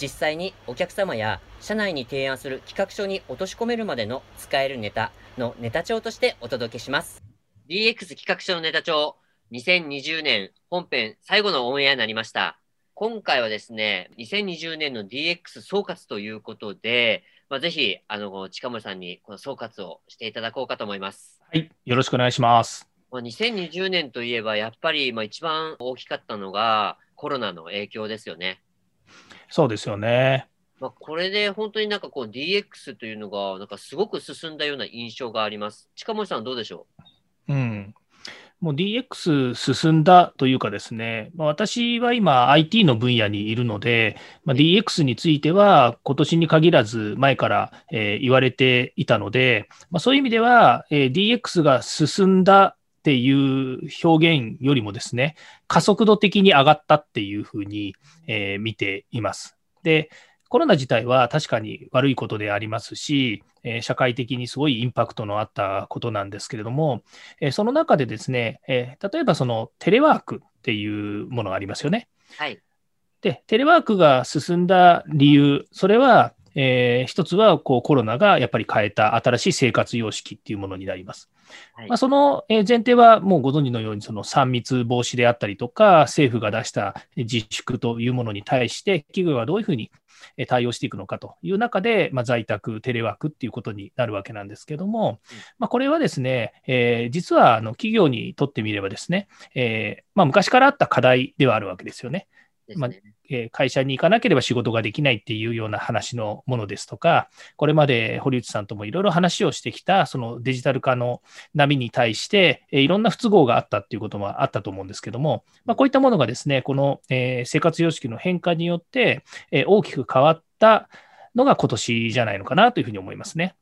実際にお客様や社内に提案する企画書に落とし込めるまでの使えるネタのネタ帳としてお届けします。DX 企画書のネタ帳2020年本編最後のオンエアになりました。今回はですね、2020年の DX 総括ということで、まあ、ぜひ、あの、近森さんにこの総括をしていただこうかと思います。はい、よろしくお願いします。まあ、2020年といえば、やっぱり、まあ、一番大きかったのがコロナの影響ですよね。そうですよね。まあ、これで本当になんかこう DX というのが、なんかすごく進んだような印象があります。近森さん、どうでしょう？うん。もう DX 進んだというかですね、まあ、私は今 IT の分野にいるので、まあ、DX については今年に限らず前から、えー、言われていたので、まあ、そういう意味では、えー、DX が進んだっていう表現よりもですね、加速度的に上がったっていうふうに、えー、見ています。で、コロナ自体は確かに悪いことでありますし、えー、社会的にすごいインパクトのあったことなんですけれども、えー、その中でですね、えー、例えばそのテレワークっていうものがありますよね。はい。で、テレワークが進んだ理由、それは、えー、一つはこうコロナがやっぱり変えた新しい生活様式っていうものになります。はい、まあ、その前提はもうご存知のようにその3密防止であったりとか政府が出した自粛というものに対して企業はどういうふうに対応していくのかという中で、まあ、在宅、テレワークっていうことになるわけなんですけども、まあ、これはですね、えー、実はあの企業にとってみればですね、えーまあ、昔からあった課題ではあるわけですよね。まあえ会社に行かなければ仕事ができないっていうような話のものですとか、これまで堀内さんともいろいろ話をしてきた、そのデジタル化の波に対して、えいろんな不都合があったっていうこともあったと思うんですけども、まあ、こういったものがですね、この、え生活様式の変化によって、え大きく変わったのが今年じゃないのかなというふうに思いますね。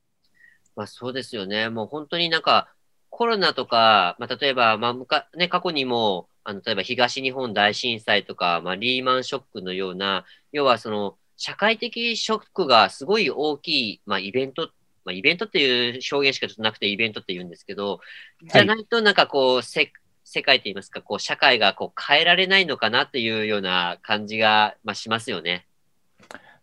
まあ、そうですよね。もう本当になんかコロナとか、まあ、例えば、まあね、過去にもあの、例えば東日本大震災とか、まあ、リーマンショックのような、要はその、社会的ショックがすごい大きい、まあ、イベント、まあ、イベントっていう表現しかちょっとなくてイベントって言うんですけど、じゃないとなんかこう、せ世界といいますか、こう、社会がこう変えられないのかなっていうような感じが、まあ、しますよね。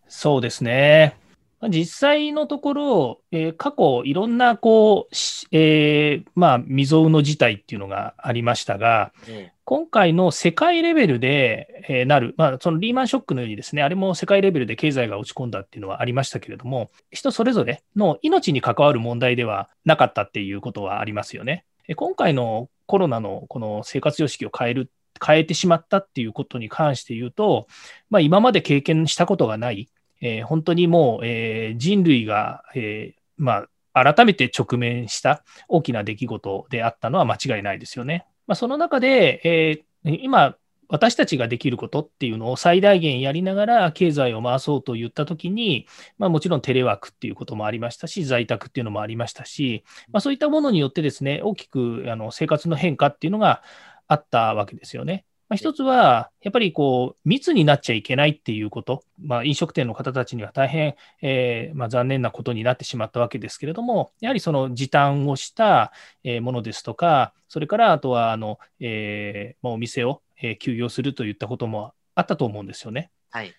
そうですね。実際のところ、えー、過去いろんなこう、えー、まあ、未曾有の事態っていうのがありましたが、うん、今回の世界レベルで、えー、なる、まあ、そのリーマンショックのようにですね、あれも世界レベルで経済が落ち込んだっていうのはありましたけれども、人それぞれの命に関わる問題ではなかったっていうことはありますよね。今回のコロナのこの生活様式を変える変えてしまったっていうことに関して言うと、まあ、今まで経験したことがない、えー、本当にもう、えー、人類が、えー、まあ、改めて直面した大きな出来事であったのは間違いないですよね。まあ、その中で、えー、今、私たちができることっていうのを最大限やりながら経済を回そうと言ったときに、まあ、もちろんテレワークっていうこともありましたし、在宅っていうのもありましたし、まあ、そういったものによってですね、大きくあの生活の変化っていうのがあったわけですよね。まあ、一つは、やっぱりこう密になっちゃいけないっていうこと、まあ、飲食店の方たちには大変、えー、まあ、残念なことになってしまったわけですけれども、やはりその時短をしたものですとか、それからあとはあの、えー、まお店を休業するといったこともあったと思うんですよね。はい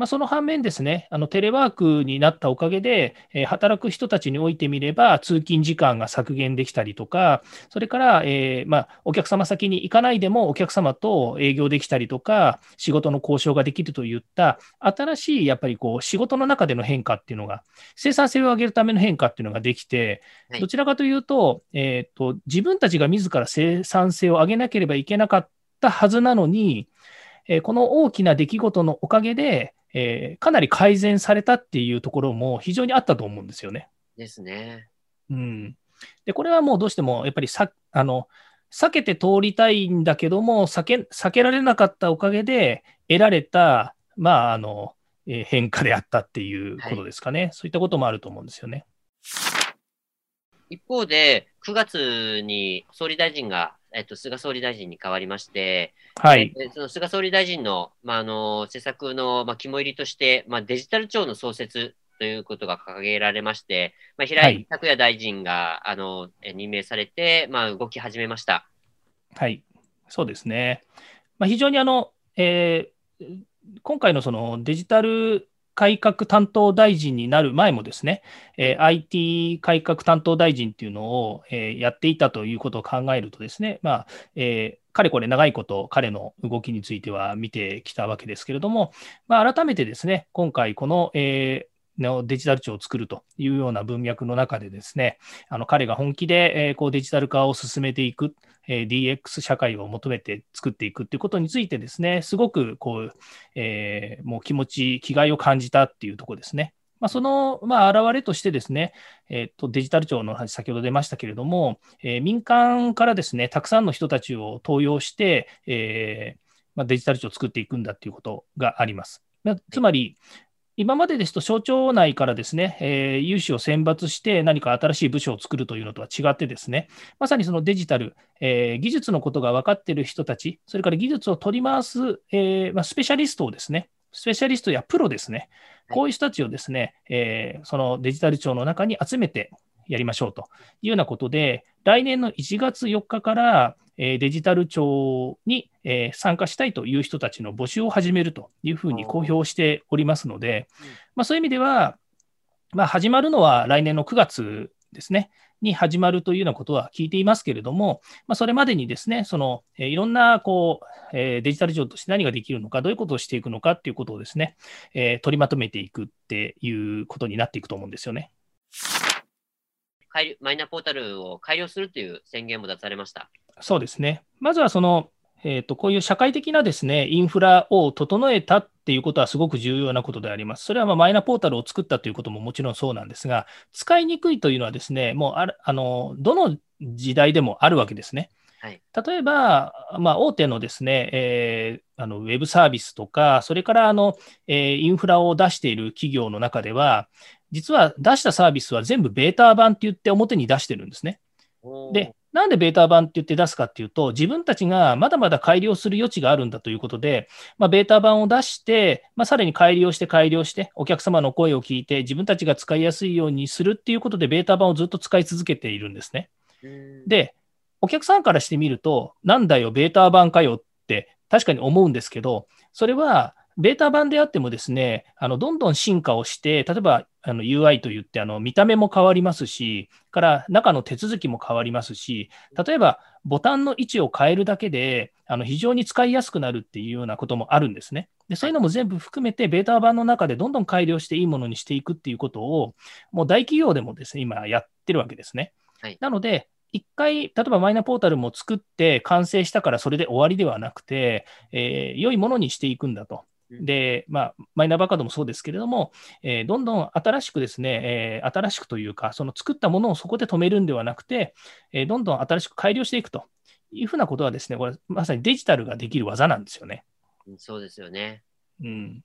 まあ、その反面ですね、あのテレワークになったおかげで、えー、働く人たちにおいてみれば、通勤時間が削減できたりとか、それから、えー、まあ、お客様先に行かないでもお客様と営業できたりとか、仕事の交渉ができるといった新しいやっぱりこう仕事の中での変化っていうのが、生産性を上げるための変化っていうのができて、どちらかというと、えーと、自分たちが自ら生産性を上げなければいけなかったはずなのに、えこの大きな出来事のおかげで、えー、かなり改善されたっていうところも非常にあったと思うんですよね。ですね。うん。で、これはもうどうしてもやっぱりさあの避けて通りたいんだけども避け、避けられなかったおかげで得られた、まあ、あの、えー変化であったっていうことですかね、そういったこともあると思うんですよね。一方で、9月に総理大臣が、えっと、菅総理大臣に変わりまして、はい、えその菅総理大臣の,、まあ、あの施策の、まあ、肝入りとして、まあ、デジタル庁の創設ということが掲げられまして、まあ、平はい井拓也大臣が、あのえ任命されて、まあ、動き始めました。はい、そうですね。まあ、非常にあの、えー今回のそのデジタル改革担当大臣になる前もですね、えー IT 改革担当大臣っていうのを、えーやっていたということを考えるとですね、まあえーかれこれ長いこと彼の動きについては見てきたわけですけれども、まあ、改めてですね、今回この、えーのデジタル庁を作るというような文脈の中でですね、あの彼が本気で、えこうデジタル化を進めていく、え DX 社会を求めて作っていくっていうことについてですね、すごくこう、えーもう気持ち、気概を感じたっていうところですね。まあ、その、まあ、現れとしてですね、えっと、デジタル庁の話、先ほど出ましたけれども、えー民間からですね、たくさんの人たちを登用して、えーまあ、デジタル庁を作っていくんだっていうことがあります。つまり、今までですと省庁内からですね、えー有志を選抜して何か新しい部署を作るというのとは違ってですね、まさにそのデジタル、えー技術のことが分かっている人たち、それから技術を取り回す、えーまあ、スペシャリストをですね、スペシャリストやプロですね、こういう人たちをですね、えーそのデジタル庁の中に集めてやりましょうというようなことで、来年の1月4日から、えーデジタル庁に、えー参加したいという人たちの募集を始めるというふうに公表しておりますのでうん、まあ、そういう意味では、まあ、始まるのは来年の9月ですね、に始まるというようなことは聞いていますけれども、まあ、それまでにですね、その、えーいろんなこう、えーデジタル庁として何ができるのか、どういうことをしていくのかっていうことをですね、えー取りまとめていくっていうことになっていくと思うんですよね。改良マイナポータルを改良するという宣言も出されました。そうですね。まずはその、えーと、こういう社会的なですね、インフラを整えたっていうことはすごく重要なことであります。それはまあマイナポータルを作ったということももちろんそうなんですが、使いにくいというのはですね、もうあるあのどの時代でもあるわけですね。はい例えば、まあ、大手のですね、えーあのウェブサービスとか、それからあの、えーインフラを出している企業の中では、実は出したサービスは全部ベータ版って言って表に出してるんですね。で、なんでベータ版って言って出すかっていうと、自分たちがまだまだ改良する余地があるんだということで、まあ、ベータ版を出して、まあ、さらに改良して改良して、お客様の声を聞いて、自分たちが使いやすいようにするっていうことで、ベータ版をずっと使い続けているんですね。うんで、お客さんからしてみると、なんだよ、ベータ版かよって確かに思うんですけど、それはベータ版であってもですね、あのどんどん進化をして、例えばあの UI といってあの見た目も変わりますし、から中の手続きも変わりますし、例えばボタンの位置を変えるだけで、あの非常に使いやすくなるっていうようなこともあるんですね。でそういうのも全部含めて、ベータ版の中でどんどん改良していいものにしていくっていうことを、もう大企業でもですね、今やってるわけですね。はいなので、一回、例えばマイナポータルも作って完成したからそれで終わりではなくて、えー良いものにしていくんだと。うんで、まあ、マイナンバーカードもそうですけれども、えーどんどん新しくですね、えー新しくというか、その作ったものをそこで止めるんではなくて、えーどんどん新しく改良していくというふうなことはですね、これ、まさにデジタルができる技なんですよね。うんそうですよね。うん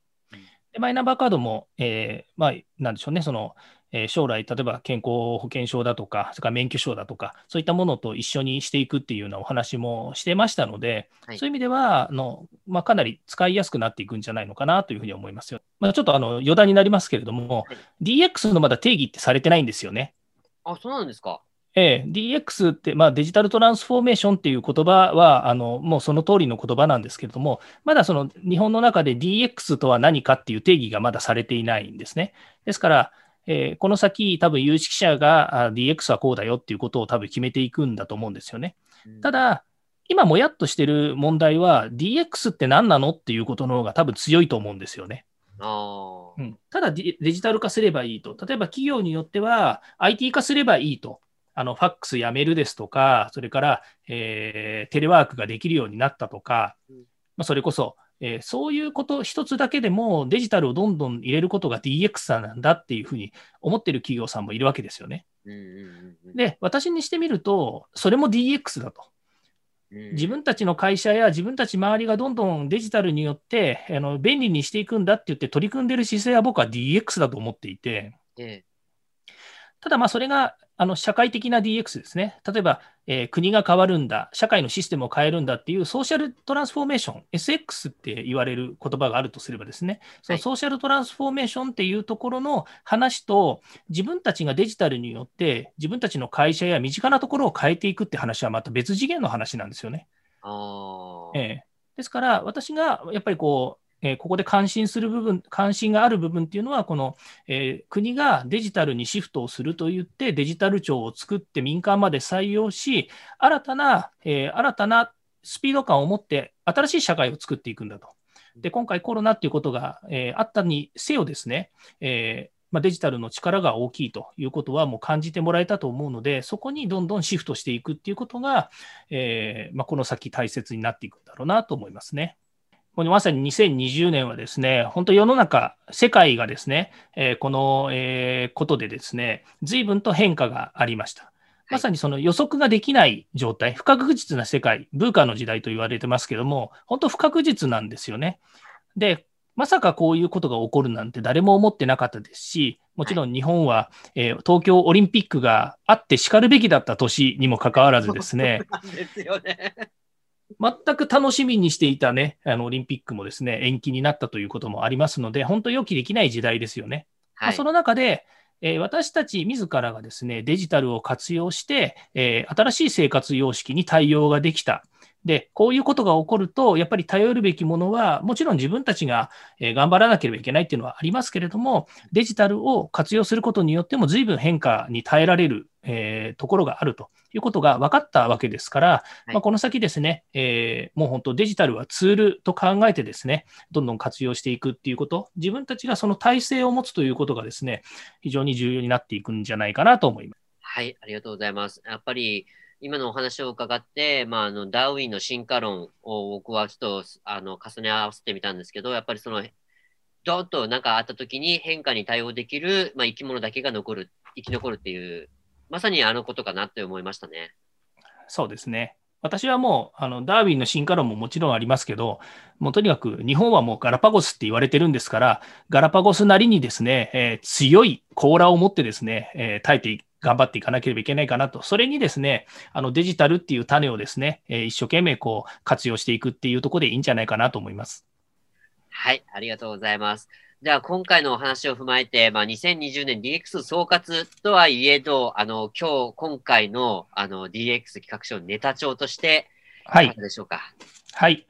でマイナンバーカードも、えーまあ、なんでしょうね、その、えー将来、例えば健康保険証だとか、それから免許証だとか、そういったものと一緒にしていくっていうようなお話もしてましたので、はいそういう意味ではあの、まあ、かなり使いやすくなっていくんじゃないのかなというふうに思いますよ。まあ、ちょっとあの余談になりますけれども、はい DX のまだ定義ってされてないんですよね。あ、そうなんですか。ええ、DX って、まあ、デジタルトランスフォーメーションっていう言葉は、あのもうその通りの言葉なんですけれども、まだその日本の中で DX とは何かっていう定義がまだされていないんですね。ですから、えーこの先、多分有識者があ DX はこうだよっていうことを多分決めていくんだと思うんですよね。うんた、だ、今もやっとしてる問題は、DX って何なのっていうことの方が多分強いと思うんですよね。あーうんただデデジタル化すればいいと。例えば企業によっては IT 化すればいいと。あのファックスやメールですとか、それから、えーテレワークができるようになったとかうん、まあ、それこそ、えーそういうこと一つだけでもデジタルをどんどん入れることが DX なんだっていうふうに思ってる企業さんもいるわけですよね。で、私にしてみると、それも DX だと。自分たちの会社や自分たち周りがどんどんデジタルによってあの便利にしていくんだって言って取り組んでる姿勢は僕は DX だと思っていて、ただまあそれがあの社会的な DX ですね。例えば、えー、国が変わるんだ、社会のシステムを変えるんだっていうソーシャルトランスフォーメーション、SX って言われる言葉があるとすればですね、そのソーシャルトランスフォーメーションっていうところの話と、自分たちがデジタルによって自分たちの会社や身近なところを変えていくって話はまた別次元の話なんですよね。あえー、ですから、私がやっぱりこう、えここで関心する部分、関心がある部分っていうのは、この、えー、国がデジタルにシフトをするといって、デジタル庁を作って民間まで採用し、新たな、えー、新たなスピード感を持って新しい社会を作っていくんだと。で、今回コロナっていうことが、えー、あったにせよですね、えまあ、デジタルの力が大きいということはもう感じてもらえたと思うので、そこにどんどんシフトしていくっていうことが、えまあ、この先大切になっていくんだろうなと思いますね。このまさに2020年はですね、本当世の中、世界がですね、えー、この、えー、ことでですね、随分と変化がありました。まさにその予測ができない状態、不確実な世界、ブーカの時代と言われてますけども、本当不確実なんですよね。で、まさかこういうことが起こるなんて誰も思ってなかったですし、もちろん日本は、えー、東京オリンピックがあってしかるべきだった年にもかかわらずですね、ですよね全く楽しみにしていたね、あのオリンピックもですね、延期になったということもありますので、本当予期できない時代ですよね。はい、まあ、その中で、えー、私たち自らがですね、デジタルを活用して、えー、新しい生活様式に対応ができた。で、こういうことが起こると、やっぱり頼るべきものは、もちろん自分たちが頑張らなければいけないっていうのはありますけれども、デジタルを活用することによっても、随分変化に耐えられる、えー、ところがあるということが分かったわけですから、はい、まあ、この先ですね、えー、もう本当デジタルはツールと考えてですね、どんどん活用していくっていうこと、自分たちがその体制を持つということがですね、非常に重要になっていくんじゃないかなと思います。はい、ありがとうございます。やっぱり今のお話を伺って、まあ、あのダーウィンの進化論を僕はちょっとあの重ね合わせてみたんですけど、やっぱりその、どっと何かあった時に変化に対応できる、まあ、生き物だけが残る、生き残るっていう、まさにあのことかなって思いましたね。そうですね。私はもう、あの、ダーウィンの進化論ももちろんありますけど、もうとにかく日本はもうガラパゴスって言われてるんですから、ガラパゴスなりにですね、えー、強い甲羅を持ってですね、えー、耐えて頑張っていかなければいけないかなと。それにですね、あのデジタルっていう種をですね、えー、一生懸命こう活用していくっていうところでいいんじゃないかなと思います。はい、ありがとうございます。では、今回のお話を踏まえて、まあ、2020年 DX 総括とはいえど、あの、今日、今回の、あの、DX 企画書ネタ帳として、はい。でしょうか？はい。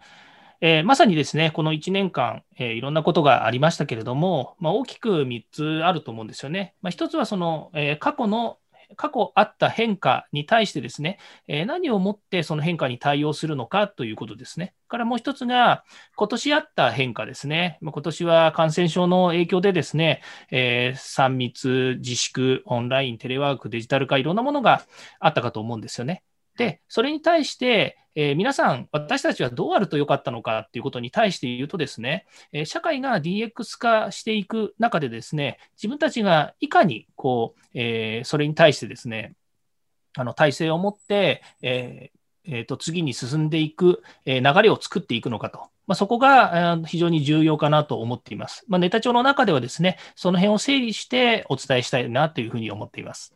えー、まさにですね、この1年間、えー、いろんなことがありましたけれども、まあ、大きく3つあると思うんですよね。まあ、1つはその、えー、過去の過去あった変化に対してですね、え、何をもってその変化に対応するのかということですね。からもう一つが、今年あった変化ですね。今年は感染症の影響でですね、えー、3密、自粛、オンライン、テレワーク、デジタル化、いろんなものがあったかと思うんですよね。で、それに対して、えー、皆さん、私たちはどうあるとよかったのかっていうことに対して言うとですね、えー、社会が DX 化していく中でですね、自分たちがいかにこう、えー、それに対してですね、あの体制を持って、ええー、と次に進んでいく、え流れを作っていくのかと。まあ、そこが非常に重要かなと思っています。まあ、ネタ帳の中ではですね、その辺を整理してお伝えしたいなというふうに思っています。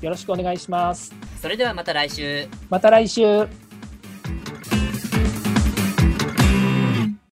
よろしくお願いします。それではまた来週。また来週